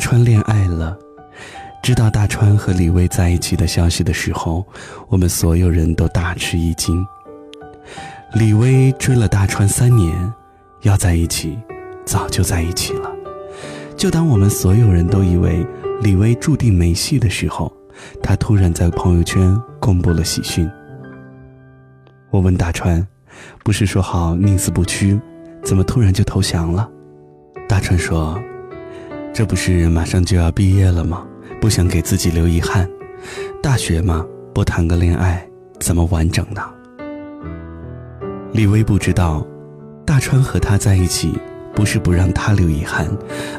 川恋爱了。知道大川和李薇在一起的消息的时候，我们所有人都大吃一惊。李薇追了大川三年，要在一起，早就在一起了。就当我们所有人都以为李薇注定没戏的时候，他突然在朋友圈公布了喜讯。我问大川：“不是说好宁死不屈，怎么突然就投降了？”大川说：“这不是马上就要毕业了吗？”不想给自己留遗憾，大学嘛，不谈个恋爱怎么完整呢？李薇不知道，大川和他在一起，不是不让他留遗憾，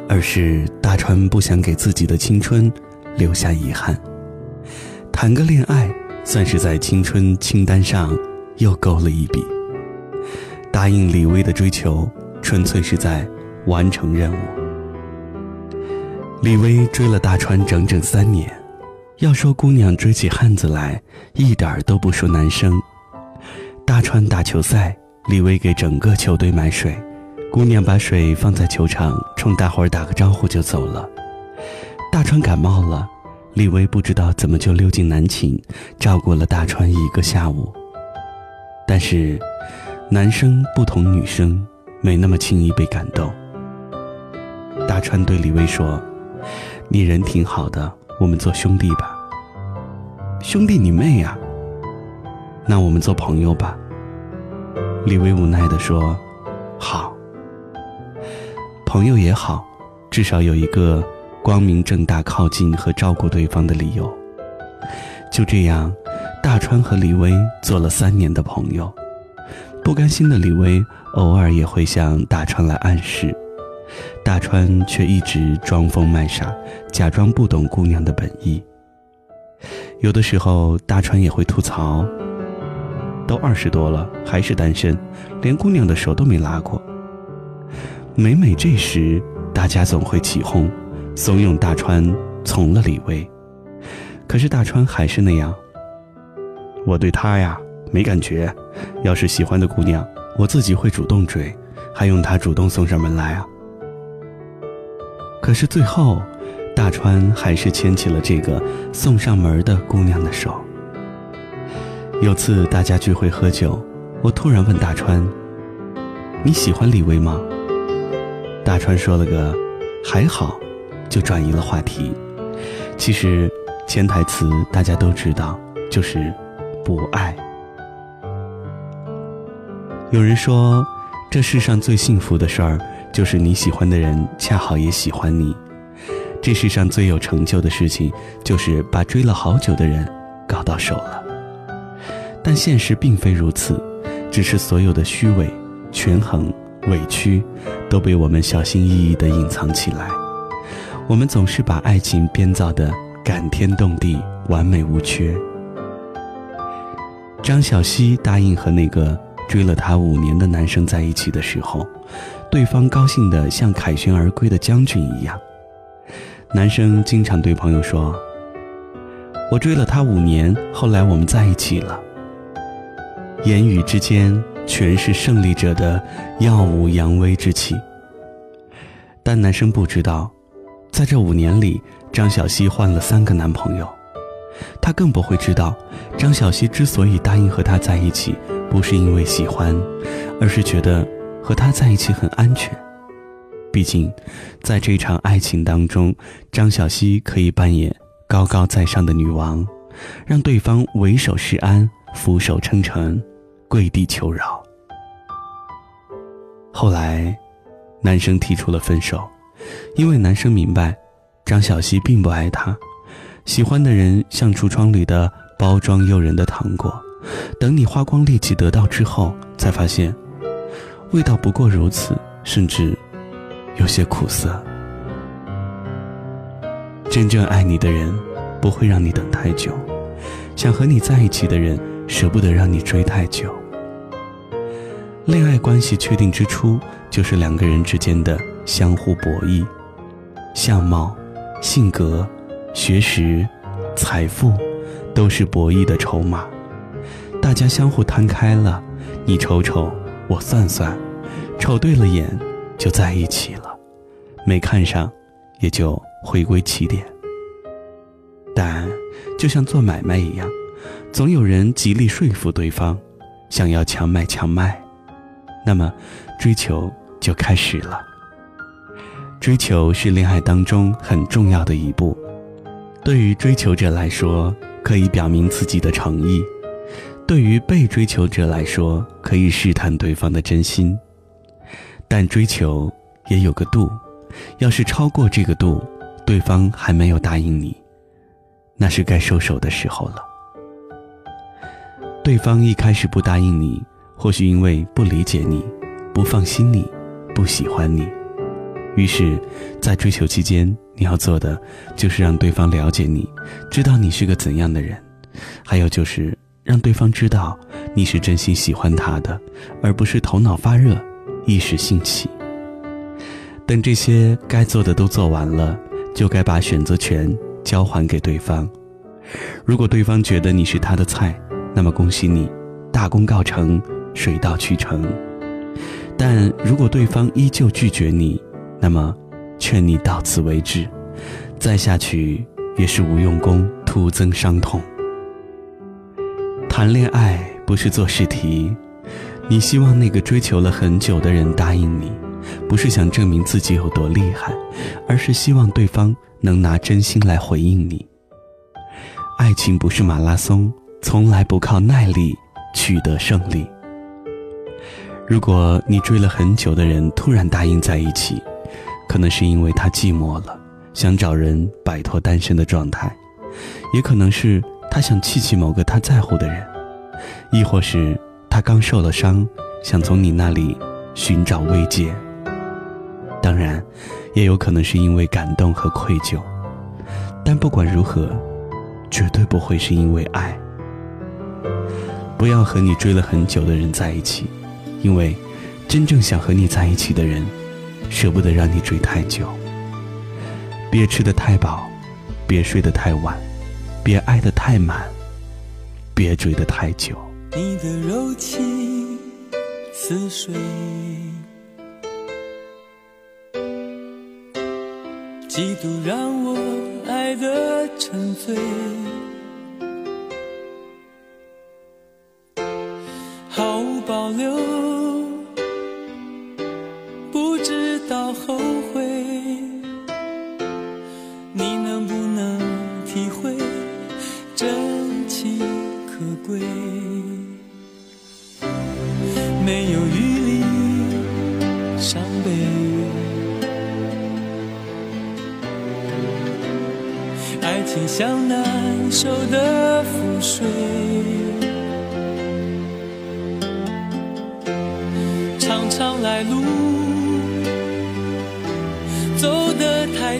而是大川不想给自己的青春留下遗憾。谈个恋爱，算是在青春清单上又勾了一笔。答应李薇的追求，纯粹是在完成任务。李薇追了大川整整三年，要说姑娘追起汉子来，一点儿都不输男生。大川打球赛，李薇给整个球队买水，姑娘把水放在球场，冲大伙儿打个招呼就走了。大川感冒了，李薇不知道怎么就溜进男寝，照顾了大川一个下午。但是，男生不同女生，没那么轻易被感动。大川对李薇说。你人挺好的，我们做兄弟吧。兄弟你妹呀！那我们做朋友吧。李薇无奈地说：“好，朋友也好，至少有一个光明正大靠近和照顾对方的理由。”就这样，大川和李薇做了三年的朋友。不甘心的李薇偶尔也会向大川来暗示。大川却一直装疯卖傻，假装不懂姑娘的本意。有的时候，大川也会吐槽：“都二十多了，还是单身，连姑娘的手都没拉过。”每每这时，大家总会起哄，怂恿大川从了李薇。可是大川还是那样：“我对他呀，没感觉。要是喜欢的姑娘，我自己会主动追，还用他主动送上门来啊。”可是最后，大川还是牵起了这个送上门的姑娘的手。有次大家聚会喝酒，我突然问大川：“你喜欢李薇吗？”大川说了个“还好”，就转移了话题。其实潜台词大家都知道，就是不爱。有人说，这世上最幸福的事儿。就是你喜欢的人恰好也喜欢你，这世上最有成就的事情，就是把追了好久的人搞到手了。但现实并非如此，只是所有的虚伪、权衡、委屈，都被我们小心翼翼地隐藏起来。我们总是把爱情编造的感天动地、完美无缺。张小希答应和那个追了她五年的男生在一起的时候。对方高兴的像凯旋而归的将军一样。男生经常对朋友说：“我追了他五年，后来我们在一起了。”言语之间全是胜利者的耀武扬威之气。但男生不知道，在这五年里，张小希换了三个男朋友。他更不会知道，张小希之所以答应和他在一起，不是因为喜欢，而是觉得。和他在一起很安全，毕竟，在这场爱情当中，张小希可以扮演高高在上的女王，让对方唯手是安，俯首称臣，跪地求饶。后来，男生提出了分手，因为男生明白，张小希并不爱他，喜欢的人像橱窗里的包装诱人的糖果，等你花光力气得到之后，才发现。味道不过如此，甚至有些苦涩。真正爱你的人，不会让你等太久；想和你在一起的人，舍不得让你追太久。恋爱关系确定之初，就是两个人之间的相互博弈，相貌、性格、学识、财富，都是博弈的筹码。大家相互摊开了，你瞅瞅。我算算，瞅对了眼就在一起了，没看上，也就回归起点。但就像做买卖一样，总有人极力说服对方，想要强买强卖，那么追求就开始了。追求是恋爱当中很重要的一步，对于追求者来说，可以表明自己的诚意；对于被追求者来说，可以试探对方的真心。但追求也有个度，要是超过这个度，对方还没有答应你，那是该收手的时候了。对方一开始不答应你，或许因为不理解你，不放心你，不喜欢你。于是，在追求期间，你要做的就是让对方了解你，知道你是个怎样的人；还有就是让对方知道你是真心喜欢他的，而不是头脑发热、一时兴起。等这些该做的都做完了，就该把选择权交还给对方。如果对方觉得你是他的菜，那么恭喜你，大功告成，水到渠成。但如果对方依旧拒绝你，那么，劝你到此为止，再下去也是无用功，徒增伤痛。谈恋爱不是做试题，你希望那个追求了很久的人答应你，不是想证明自己有多厉害，而是希望对方能拿真心来回应你。爱情不是马拉松，从来不靠耐力取得胜利。如果你追了很久的人突然答应在一起，可能是因为他寂寞了，想找人摆脱单身的状态；也可能是他想气气某个他在乎的人；亦或是他刚受了伤，想从你那里寻找慰藉。当然，也有可能是因为感动和愧疚。但不管如何，绝对不会是因为爱。不要和你追了很久的人在一起，因为真正想和你在一起的人。舍不得让你追太久，别吃得太饱，别睡得太晚，别爱得太满，别追得太久。你的柔情似水，几度让我爱得沉醉，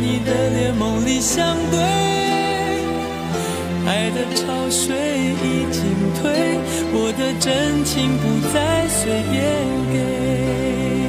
你的脸梦里相对，爱的潮水已经退，我的真情不再随便给。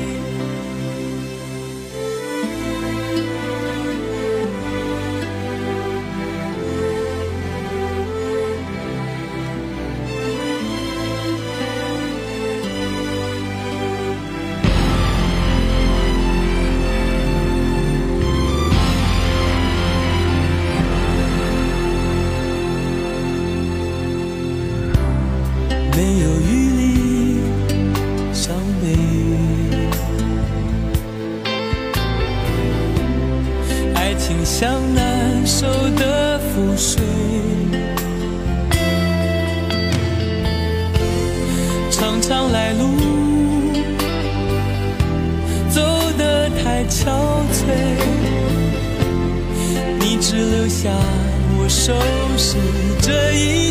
像难收的覆水，常常来路走得太憔悴，你只留下我收拾这一